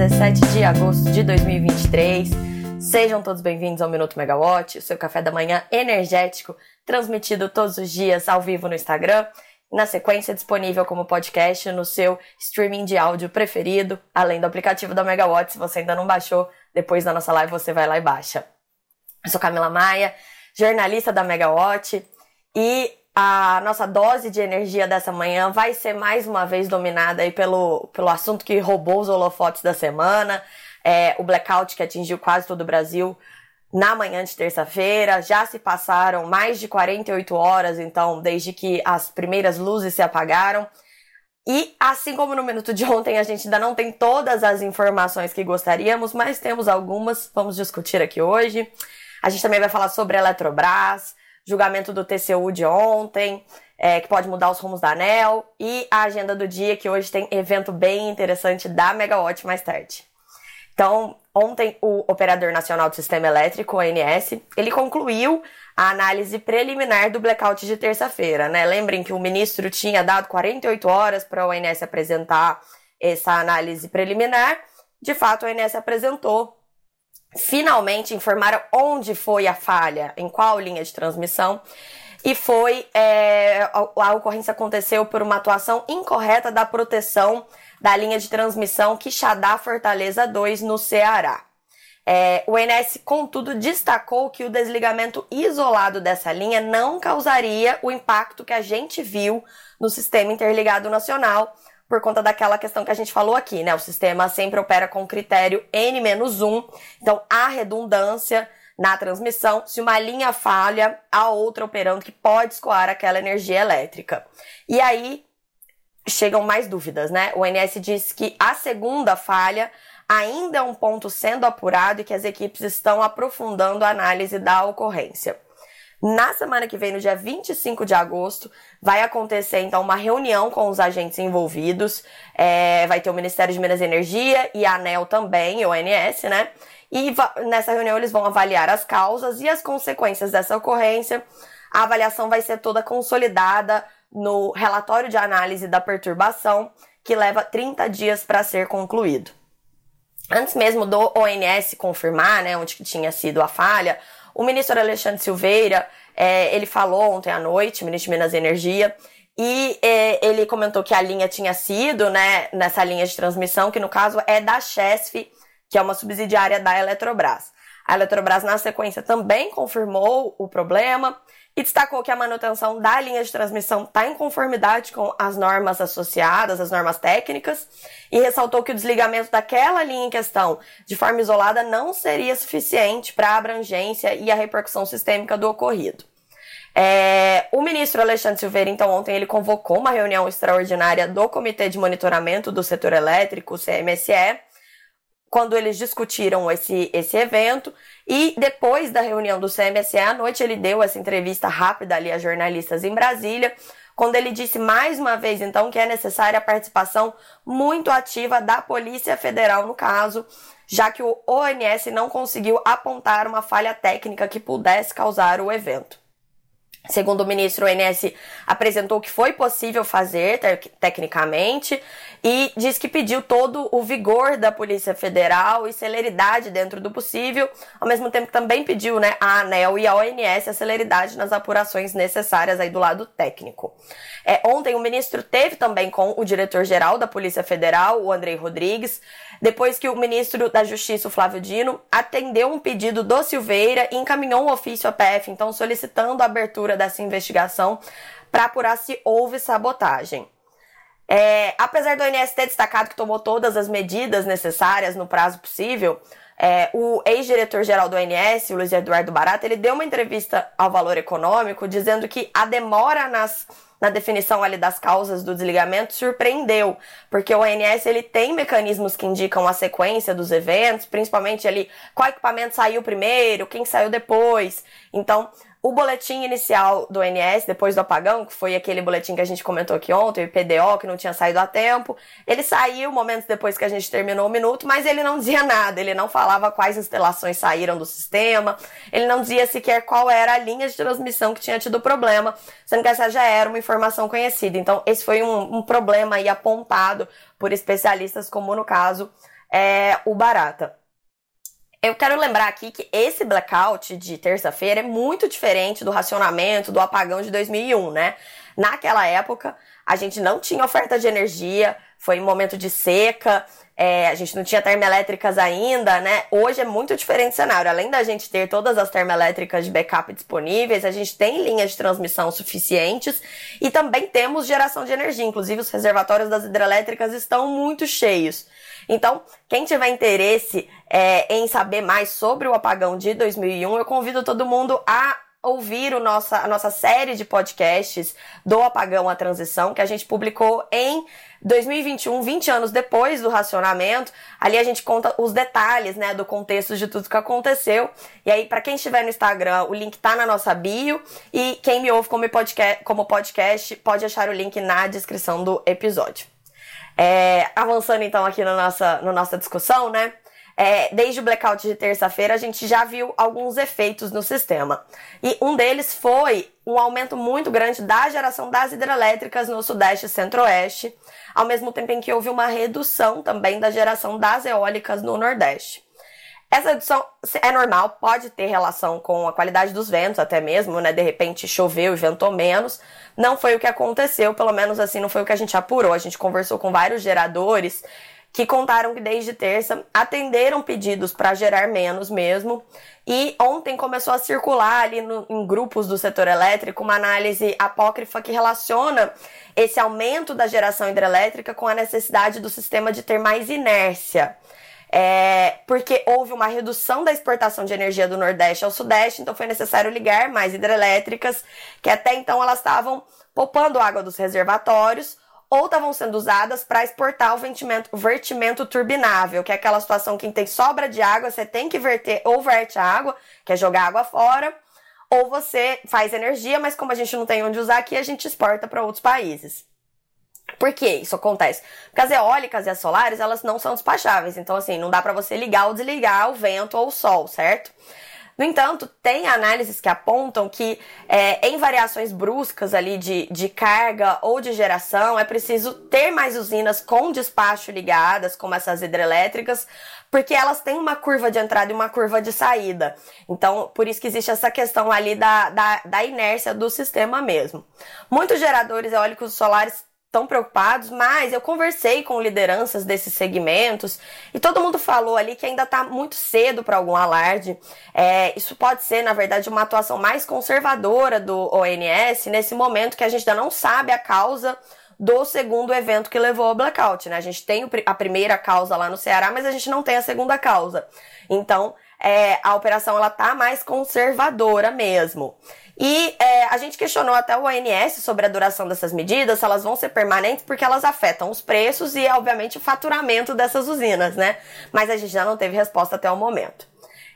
17 de agosto de 2023. Sejam todos bem-vindos ao Minuto Megawatt, o seu café da manhã energético, transmitido todos os dias ao vivo no Instagram. Na sequência, disponível como podcast no seu streaming de áudio preferido, além do aplicativo da Megawatt. Se você ainda não baixou, depois da nossa live você vai lá e baixa. Eu sou Camila Maia, jornalista da Megawatt, e a nossa dose de energia dessa manhã vai ser mais uma vez dominada aí pelo, pelo assunto que roubou os holofotes da semana, é, o blackout que atingiu quase todo o Brasil na manhã de terça-feira. Já se passaram mais de 48 horas, então, desde que as primeiras luzes se apagaram. E assim como no minuto de ontem, a gente ainda não tem todas as informações que gostaríamos, mas temos algumas, vamos discutir aqui hoje. A gente também vai falar sobre a Eletrobras, julgamento do TCU de ontem, é, que pode mudar os rumos da ANEL, e a agenda do dia, que hoje tem evento bem interessante da Megawatt mais tarde. Então, ontem o Operador Nacional do Sistema Elétrico, o ANS, ele concluiu a análise preliminar do blackout de terça-feira, né? Lembrem que o ministro tinha dado 48 horas para o ANS apresentar essa análise preliminar. De fato, o ANS apresentou finalmente informaram onde foi a falha, em qual linha de transmissão. E foi. É, a, a ocorrência aconteceu por uma atuação incorreta da proteção da linha de transmissão Quixadá Fortaleza 2 no Ceará. É, o INS, contudo, destacou que o desligamento isolado dessa linha não causaria o impacto que a gente viu no sistema interligado nacional, por conta daquela questão que a gente falou aqui, né? O sistema sempre opera com critério N-1, então há redundância na transmissão. Se uma linha falha, há outra operando que pode escoar aquela energia elétrica. E aí chegam mais dúvidas, né? O NS diz que a segunda falha ainda é um ponto sendo apurado e que as equipes estão aprofundando a análise da ocorrência. Na semana que vem, no dia 25 de agosto, vai acontecer então uma reunião com os agentes envolvidos. É, vai ter o Ministério de Minas e Energia e a ANEL também, o ONS, né? E nessa reunião eles vão avaliar as causas e as consequências dessa ocorrência. A avaliação vai ser toda consolidada no relatório de análise da perturbação, que leva 30 dias para ser concluído. Antes mesmo do ONS confirmar, né, onde tinha sido a falha, o ministro Alexandre Silveira, é, ele falou ontem à noite, ministro de Minas e Energia, e é, ele comentou que a linha tinha sido, né, nessa linha de transmissão, que no caso é da Chesf, que é uma subsidiária da Eletrobras. A Eletrobras, na sequência, também confirmou o problema e destacou que a manutenção da linha de transmissão está em conformidade com as normas associadas, as normas técnicas, e ressaltou que o desligamento daquela linha em questão de forma isolada não seria suficiente para a abrangência e a repercussão sistêmica do ocorrido. É, o ministro Alexandre Silveira, então, ontem ele convocou uma reunião extraordinária do Comitê de Monitoramento do Setor Elétrico, CMSE, quando eles discutiram esse, esse evento. E depois da reunião do CMSE à noite, ele deu essa entrevista rápida ali a jornalistas em Brasília, quando ele disse mais uma vez, então, que é necessária a participação muito ativa da Polícia Federal no caso, já que o ONS não conseguiu apontar uma falha técnica que pudesse causar o evento. Segundo o ministro, o INS apresentou que foi possível fazer te tecnicamente e diz que pediu todo o vigor da Polícia Federal e celeridade dentro do possível, ao mesmo tempo que também pediu né, a ANEL e a ONS a celeridade nas apurações necessárias aí do lado técnico. É, ontem o ministro teve também com o diretor-geral da Polícia Federal, o Andrei Rodrigues, depois que o ministro da Justiça, o Flávio Dino, atendeu um pedido do Silveira e encaminhou um ofício à PF, então solicitando a abertura dessa investigação para apurar se houve sabotagem. É, apesar do INSS ter destacado que tomou todas as medidas necessárias no prazo possível, é, o ex-diretor-geral do INSS, o Luiz Eduardo Barata, ele deu uma entrevista ao Valor Econômico dizendo que a demora nas na definição ali das causas do desligamento surpreendeu, porque o ONS ele tem mecanismos que indicam a sequência dos eventos, principalmente ali qual equipamento saiu primeiro, quem saiu depois. Então, o boletim inicial do ONS, depois do apagão, que foi aquele boletim que a gente comentou aqui ontem, o IPDO, que não tinha saído a tempo, ele saiu momentos depois que a gente terminou o minuto, mas ele não dizia nada, ele não falava quais instalações saíram do sistema, ele não dizia sequer qual era a linha de transmissão que tinha tido problema, sendo que essa já era uma informação conhecida. Então, esse foi um, um problema aí apontado por especialistas, como no caso é o Barata. Eu quero lembrar aqui que esse blackout de terça-feira é muito diferente do racionamento do apagão de 2001, né? Naquela época, a gente não tinha oferta de energia, foi um momento de seca, é, a gente não tinha termoelétricas ainda, né? Hoje é muito diferente o cenário. Além da gente ter todas as termoelétricas de backup disponíveis, a gente tem linhas de transmissão suficientes e também temos geração de energia. Inclusive, os reservatórios das hidrelétricas estão muito cheios. Então, quem tiver interesse é, em saber mais sobre o apagão de 2001, eu convido todo mundo a ouvir o nossa, a nossa série de podcasts do Apagão à Transição, que a gente publicou em 2021, 20 anos depois do racionamento. Ali a gente conta os detalhes, né, do contexto de tudo que aconteceu. E aí, para quem estiver no Instagram, o link tá na nossa bio. E quem me ouve como podcast, como podcast pode achar o link na descrição do episódio. É, avançando então aqui na nossa, na nossa discussão, né? É, desde o blackout de terça-feira, a gente já viu alguns efeitos no sistema. E um deles foi um aumento muito grande da geração das hidrelétricas no Sudeste e Centro-Oeste, ao mesmo tempo em que houve uma redução também da geração das eólicas no Nordeste. Essa redução é normal, pode ter relação com a qualidade dos ventos, até mesmo, né? De repente choveu e ventou menos. Não foi o que aconteceu, pelo menos assim, não foi o que a gente apurou. A gente conversou com vários geradores que contaram que desde terça atenderam pedidos para gerar menos mesmo. E ontem começou a circular ali no, em grupos do setor elétrico uma análise apócrifa que relaciona esse aumento da geração hidrelétrica com a necessidade do sistema de ter mais inércia. É, porque houve uma redução da exportação de energia do Nordeste ao Sudeste, então foi necessário ligar mais hidrelétricas, que até então elas estavam poupando água dos reservatórios ou estavam sendo usadas para exportar o vertimento, o vertimento turbinável, que é aquela situação que tem sobra de água, você tem que verter ou verte a água, que é jogar água fora, ou você faz energia, mas como a gente não tem onde usar aqui, a gente exporta para outros países. Por que isso acontece? Porque as eólicas e as solares, elas não são despacháveis. Então, assim, não dá para você ligar ou desligar o vento ou o sol, certo? No entanto, tem análises que apontam que é, em variações bruscas ali de, de carga ou de geração, é preciso ter mais usinas com despacho ligadas, como essas hidrelétricas, porque elas têm uma curva de entrada e uma curva de saída. Então, por isso que existe essa questão ali da, da, da inércia do sistema mesmo. Muitos geradores eólicos solares tão preocupados, mas eu conversei com lideranças desses segmentos e todo mundo falou ali que ainda está muito cedo para algum alarde. É, isso pode ser, na verdade, uma atuação mais conservadora do ONS nesse momento que a gente ainda não sabe a causa do segundo evento que levou ao blackout, né? A gente tem a primeira causa lá no Ceará, mas a gente não tem a segunda causa. Então, é, a operação ela tá mais conservadora mesmo. E é, a gente questionou até o ONS sobre a duração dessas medidas, se elas vão ser permanentes, porque elas afetam os preços e, obviamente, o faturamento dessas usinas, né? Mas a gente já não teve resposta até o momento.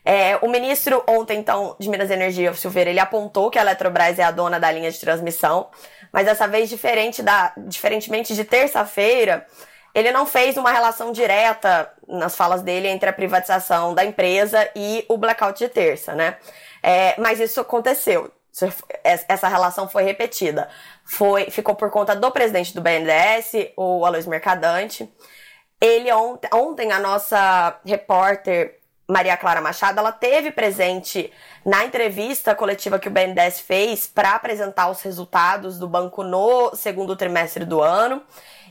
É, o ministro ontem, então, de Minas e Energia, Silveira, ele apontou que a Eletrobras é a dona da linha de transmissão, mas dessa vez, diferente da, diferentemente de terça-feira, ele não fez uma relação direta nas falas dele entre a privatização da empresa e o blackout de terça, né? É, mas isso aconteceu essa relação foi repetida. Foi, ficou por conta do presidente do BNDES, o Aloysio Mercadante. Ele ontem, ontem a nossa repórter Maria Clara Machado, ela teve presente na entrevista coletiva que o BNDES fez para apresentar os resultados do banco no segundo trimestre do ano.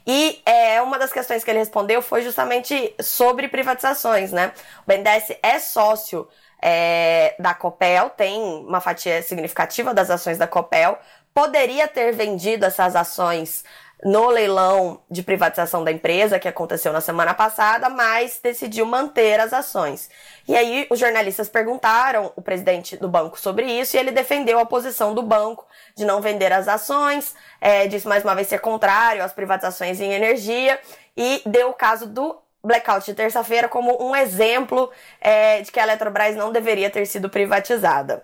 E é, uma das questões que ele respondeu foi justamente sobre privatizações, né? O BNDES é sócio é, da Copel, tem uma fatia significativa das ações da Copel, poderia ter vendido essas ações no leilão de privatização da empresa que aconteceu na semana passada, mas decidiu manter as ações. E aí os jornalistas perguntaram o presidente do banco sobre isso e ele defendeu a posição do banco de não vender as ações, é, disse mais uma vez ser contrário às privatizações em energia e deu o caso do blackout de terça-feira como um exemplo é, de que a Eletrobras não deveria ter sido privatizada.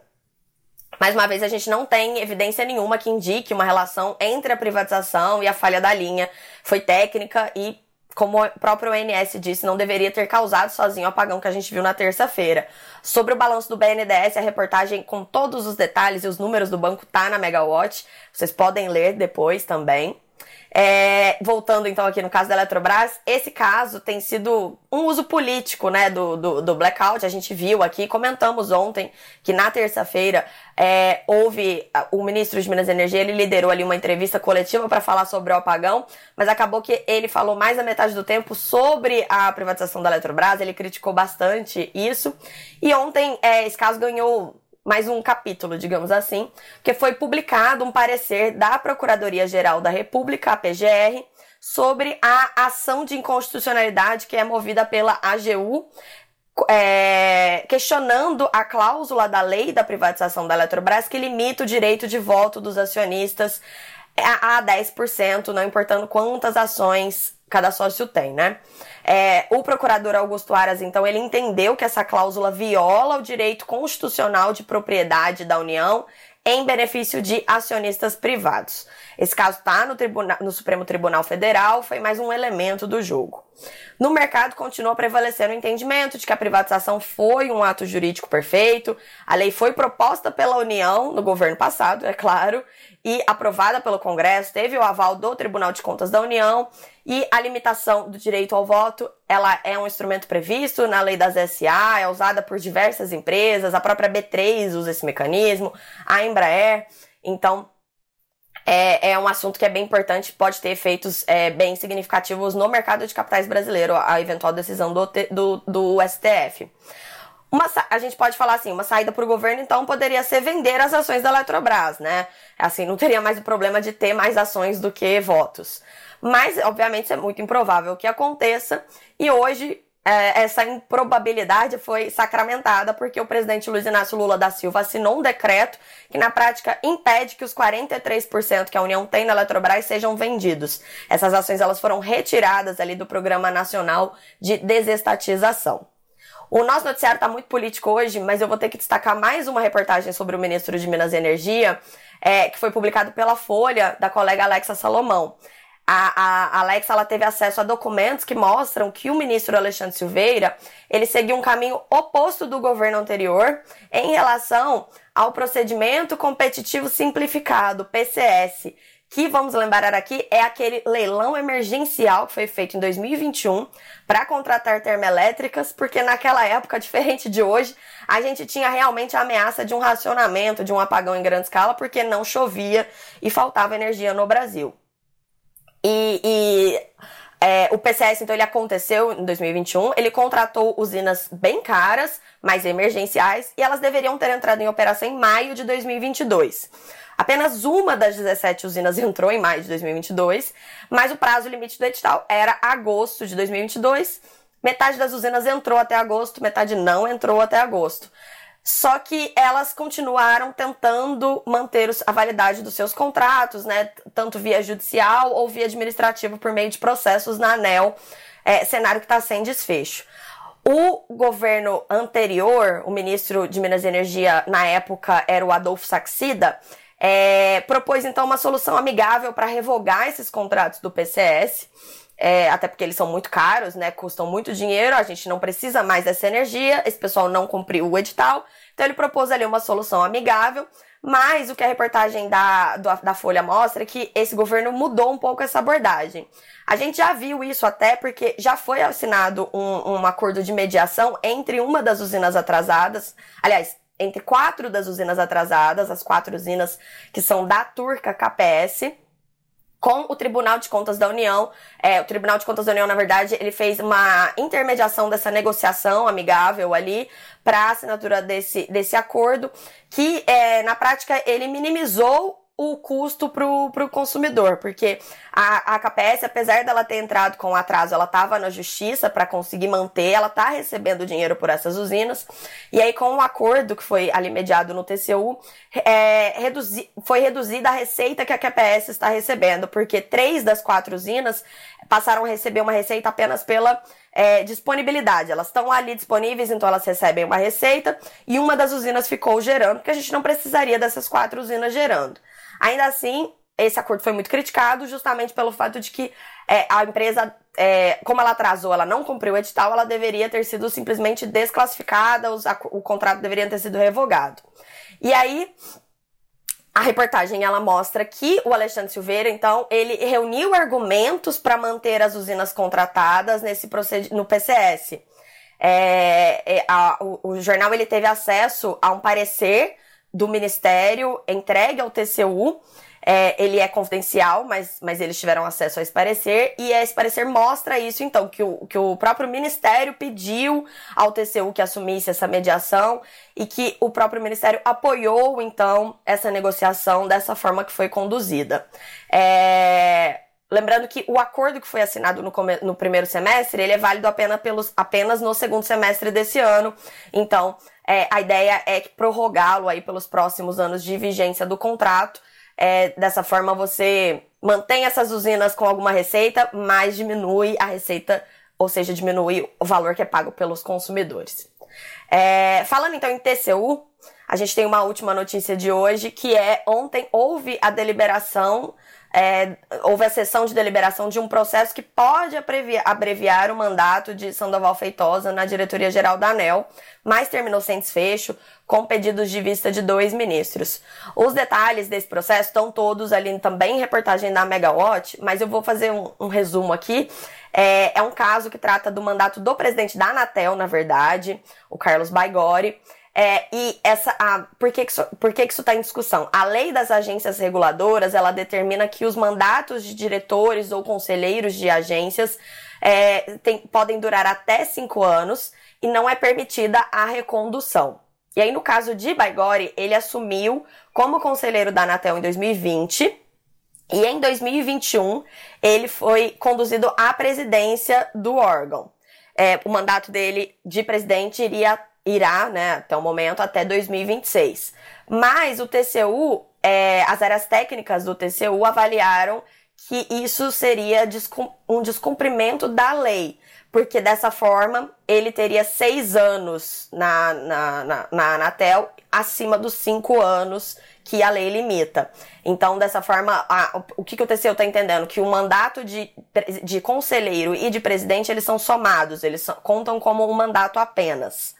Mais uma vez, a gente não tem evidência nenhuma que indique uma relação entre a privatização e a falha da linha. Foi técnica e, como o próprio ONS disse, não deveria ter causado sozinho o apagão que a gente viu na terça-feira. Sobre o balanço do BNDES, a reportagem com todos os detalhes e os números do banco tá na Megawatt. Vocês podem ler depois também. É, voltando então aqui no caso da Eletrobras, esse caso tem sido um uso político né, do, do, do blackout. A gente viu aqui, comentamos ontem que na terça-feira é, houve o ministro de Minas e Energia, ele liderou ali uma entrevista coletiva para falar sobre o apagão, mas acabou que ele falou mais da metade do tempo sobre a privatização da Eletrobras, ele criticou bastante isso. E ontem é, esse caso ganhou mais um capítulo, digamos assim, que foi publicado um parecer da Procuradoria-Geral da República, a PGR, sobre a ação de inconstitucionalidade que é movida pela AGU, é, questionando a cláusula da lei da privatização da Eletrobras que limita o direito de voto dos acionistas a, a 10%, não importando quantas ações cada sócio tem, né? É, o procurador Augusto Aras, então, ele entendeu que essa cláusula viola o direito constitucional de propriedade da União em benefício de acionistas privados. Esse caso está no, no, Supremo Tribunal Federal, foi mais um elemento do jogo. No mercado, continua prevalecendo o entendimento de que a privatização foi um ato jurídico perfeito, a lei foi proposta pela União no governo passado, é claro, e aprovada pelo Congresso, teve o aval do Tribunal de Contas da União e a limitação do direito ao voto, ela é um instrumento previsto na lei das SA, é usada por diversas empresas, a própria B3 usa esse mecanismo, a Embraer, então é, é um assunto que é bem importante, pode ter efeitos é, bem significativos no mercado de capitais brasileiro, a eventual decisão do, do, do STF. Uma, a gente pode falar assim, uma saída para o governo, então, poderia ser vender as ações da Eletrobras, né? Assim, não teria mais o problema de ter mais ações do que votos. Mas, obviamente, isso é muito improvável que aconteça. E hoje, é, essa improbabilidade foi sacramentada porque o presidente Luiz Inácio Lula da Silva assinou um decreto que, na prática, impede que os 43% que a União tem na Eletrobras sejam vendidos. Essas ações elas foram retiradas ali do Programa Nacional de Desestatização. O nosso noticiário está muito político hoje, mas eu vou ter que destacar mais uma reportagem sobre o ministro de Minas e Energia, é, que foi publicado pela Folha, da colega Alexa Salomão. A, a, Alexa ela teve acesso a documentos que mostram que o ministro Alexandre Silveira ele seguiu um caminho oposto do governo anterior em relação ao procedimento competitivo simplificado, PCS, que vamos lembrar aqui é aquele leilão emergencial que foi feito em 2021 para contratar termoelétricas, porque naquela época, diferente de hoje, a gente tinha realmente a ameaça de um racionamento, de um apagão em grande escala, porque não chovia e faltava energia no Brasil. E, e é, o PCS, então, ele aconteceu em 2021. Ele contratou usinas bem caras, mas emergenciais, e elas deveriam ter entrado em operação em maio de 2022. Apenas uma das 17 usinas entrou em maio de 2022, mas o prazo limite do edital era agosto de 2022. Metade das usinas entrou até agosto, metade não entrou até agosto. Só que elas continuaram tentando manter a validade dos seus contratos, né? Tanto via judicial ou via administrativo por meio de processos na ANEL, é, cenário que está sem desfecho. O governo anterior, o ministro de Minas e Energia na época era o Adolfo Saxida, é, propôs então uma solução amigável para revogar esses contratos do PCS, é, até porque eles são muito caros, né? Custam muito dinheiro, a gente não precisa mais dessa energia, esse pessoal não cumpriu o edital, então ele propôs ali uma solução amigável. Mas o que a reportagem da, da Folha mostra é que esse governo mudou um pouco essa abordagem. A gente já viu isso até porque já foi assinado um, um acordo de mediação entre uma das usinas atrasadas, aliás, entre quatro das usinas atrasadas, as quatro usinas que são da Turca KPS, com o Tribunal de Contas da União. É, o Tribunal de Contas da União, na verdade, ele fez uma intermediação dessa negociação amigável ali para a assinatura desse, desse acordo, que é, na prática ele minimizou o custo para o consumidor, porque a, a KPS, apesar dela ter entrado com atraso, ela estava na justiça para conseguir manter, ela está recebendo dinheiro por essas usinas, e aí com o acordo que foi ali mediado no TCU, é, reduzi, foi reduzida a receita que a KPS está recebendo, porque três das quatro usinas passaram a receber uma receita apenas pela é, disponibilidade. Elas estão ali disponíveis, então elas recebem uma receita, e uma das usinas ficou gerando, porque a gente não precisaria dessas quatro usinas gerando. Ainda assim, esse acordo foi muito criticado justamente pelo fato de que é, a empresa, é, como ela atrasou, ela não cumpriu o edital, ela deveria ter sido simplesmente desclassificada, os, a, o contrato deveria ter sido revogado. E aí, A reportagem ela mostra que o Alexandre Silveira, então, ele reuniu argumentos para manter as usinas contratadas nesse no PCS. É, é, a, o, o, jornal ele teve acesso a um parecer do Ministério entregue ao TCU é, ele é confidencial, mas, mas eles tiveram acesso a esse parecer, e esse parecer mostra isso, então, que o, que o próprio Ministério pediu ao TCU que assumisse essa mediação e que o próprio Ministério apoiou, então, essa negociação dessa forma que foi conduzida. É... Lembrando que o acordo que foi assinado no, no primeiro semestre, ele é válido apenas, pelos, apenas no segundo semestre desse ano. Então, é, a ideia é prorrogá-lo aí pelos próximos anos de vigência do contrato. É, dessa forma você mantém essas usinas com alguma receita, mas diminui a receita, ou seja, diminui o valor que é pago pelos consumidores. É, falando então em TCU, a gente tem uma última notícia de hoje, que é ontem houve a deliberação é, houve a sessão de deliberação de um processo que pode abreviar o mandato de Sandoval Feitosa na diretoria-geral da ANEL, mas terminou sem desfecho, com pedidos de vista de dois ministros. Os detalhes desse processo estão todos ali também em reportagem da Megawatt, mas eu vou fazer um, um resumo aqui. É, é um caso que trata do mandato do presidente da Anatel, na verdade, o Carlos Baigori. É, e essa, a, por que, que isso, por que, que isso está em discussão? A lei das agências reguladoras, ela determina que os mandatos de diretores ou conselheiros de agências é, tem, podem durar até cinco anos e não é permitida a recondução. E aí, no caso de Baigori, ele assumiu como conselheiro da Anatel em 2020 e em 2021 ele foi conduzido à presidência do órgão. É, o mandato dele de presidente iria irá, né, até o momento, até 2026. Mas o TCU, é, as áreas técnicas do TCU avaliaram que isso seria um descumprimento da lei, porque dessa forma ele teria seis anos na, na, na, na Anatel, acima dos cinco anos que a lei limita. Então, dessa forma, a, o que, que o TCU está entendendo? Que o mandato de, de conselheiro e de presidente, eles são somados, eles são, contam como um mandato apenas.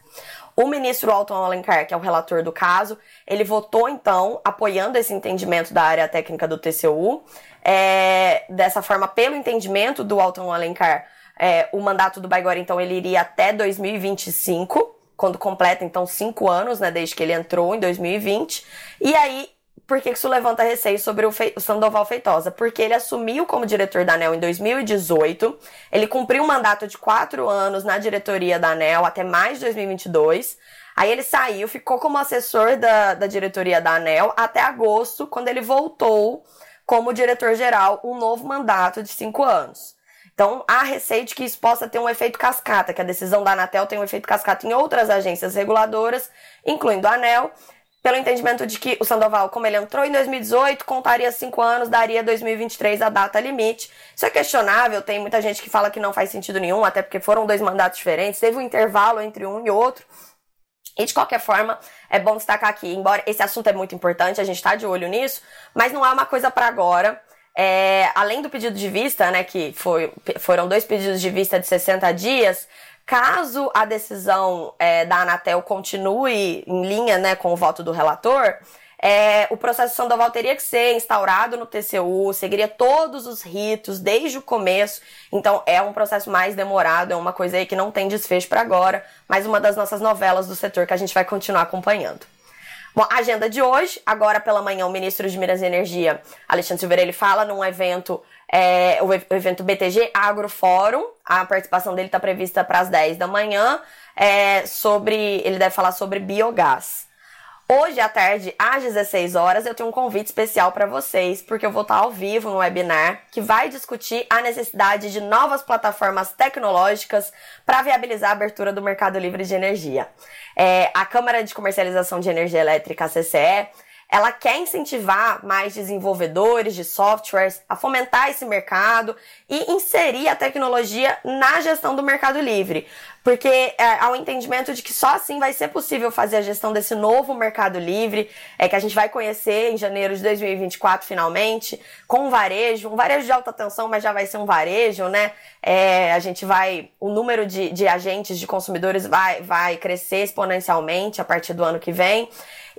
O ministro Alton Alencar, que é o relator do caso, ele votou então apoiando esse entendimento da área técnica do TCU. É, dessa forma, pelo entendimento do Alton Alencar, é, o mandato do Baigori, então, ele iria até 2025, quando completa, então, cinco anos, né, desde que ele entrou em 2020. E aí, por que isso levanta receio sobre o, Fe... o Sandoval Feitosa? Porque ele assumiu como diretor da ANEL em 2018, ele cumpriu um mandato de quatro anos na diretoria da ANEL até mais de 2022. Aí ele saiu, ficou como assessor da, da diretoria da ANEL até agosto, quando ele voltou como diretor-geral, um novo mandato de cinco anos. Então, há receio de que isso possa ter um efeito cascata, que a decisão da Anatel tem um efeito cascata em outras agências reguladoras, incluindo a ANEL, pelo entendimento de que o Sandoval, como ele entrou em 2018, contaria cinco anos, daria 2023 a data limite. Isso é questionável, tem muita gente que fala que não faz sentido nenhum, até porque foram dois mandatos diferentes, teve um intervalo entre um e outro. E de qualquer forma, é bom destacar aqui, embora esse assunto é muito importante, a gente está de olho nisso, mas não é uma coisa para agora. É, além do pedido de vista, né, que foi, foram dois pedidos de vista de 60 dias, Caso a decisão é, da Anatel continue em linha né, com o voto do relator, é, o processo Sandoval teria que ser instaurado no TCU, seguiria todos os ritos desde o começo. Então é um processo mais demorado, é uma coisa aí que não tem desfecho para agora, mas uma das nossas novelas do setor que a gente vai continuar acompanhando. Bom, agenda de hoje, agora pela manhã, o ministro de Minas e Energia, Alexandre Silveira, ele fala num evento, é, o evento BTG Agrofórum, a participação dele está prevista para as 10 da manhã, é, sobre, ele deve falar sobre biogás. Hoje à tarde, às 16 horas, eu tenho um convite especial para vocês, porque eu vou estar ao vivo no webinar que vai discutir a necessidade de novas plataformas tecnológicas para viabilizar a abertura do mercado livre de energia. É, a Câmara de Comercialização de Energia Elétrica, a CCE, ela quer incentivar mais desenvolvedores de softwares a fomentar esse mercado e inserir a tecnologia na gestão do mercado livre. Porque é, há um entendimento de que só assim vai ser possível fazer a gestão desse novo mercado livre, é que a gente vai conhecer em janeiro de 2024 finalmente, com varejo, um varejo de alta tensão, mas já vai ser um varejo, né? É, a gente vai, o número de, de agentes, de consumidores vai, vai crescer exponencialmente a partir do ano que vem.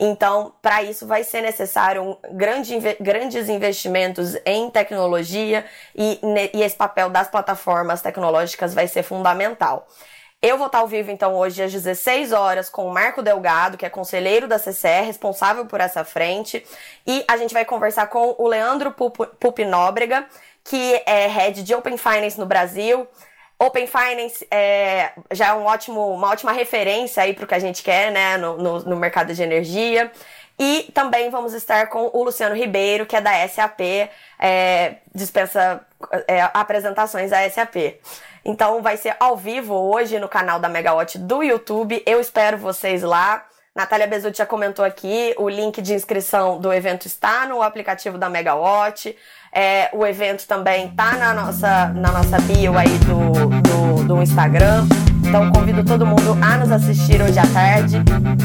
Então, para isso vai ser necessário um grande, grandes investimentos em tecnologia e, e esse papel das plataformas tecnológicas vai ser fundamental. Eu vou estar ao vivo, então, hoje às 16 horas com o Marco Delgado, que é conselheiro da CCR, responsável por essa frente. E a gente vai conversar com o Leandro Pupinóbrega, que é head de Open Finance no Brasil. Open Finance é, já é um ótimo, uma ótima referência aí para o que a gente quer né, no, no, no, mercado de energia. E também vamos estar com o Luciano Ribeiro, que é da SAP, é, dispensa é, apresentações da SAP. Então vai ser ao vivo hoje no canal da Megawatt do YouTube. Eu espero vocês lá. Natália Bezutti já comentou aqui, o link de inscrição do evento está no aplicativo da Megawatt. É, o evento também tá na nossa, na nossa bio aí do, do, do Instagram. Então convido todo mundo a nos assistir hoje à tarde.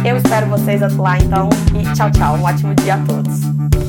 Eu espero vocês lá então e tchau, tchau. Um ótimo dia a todos.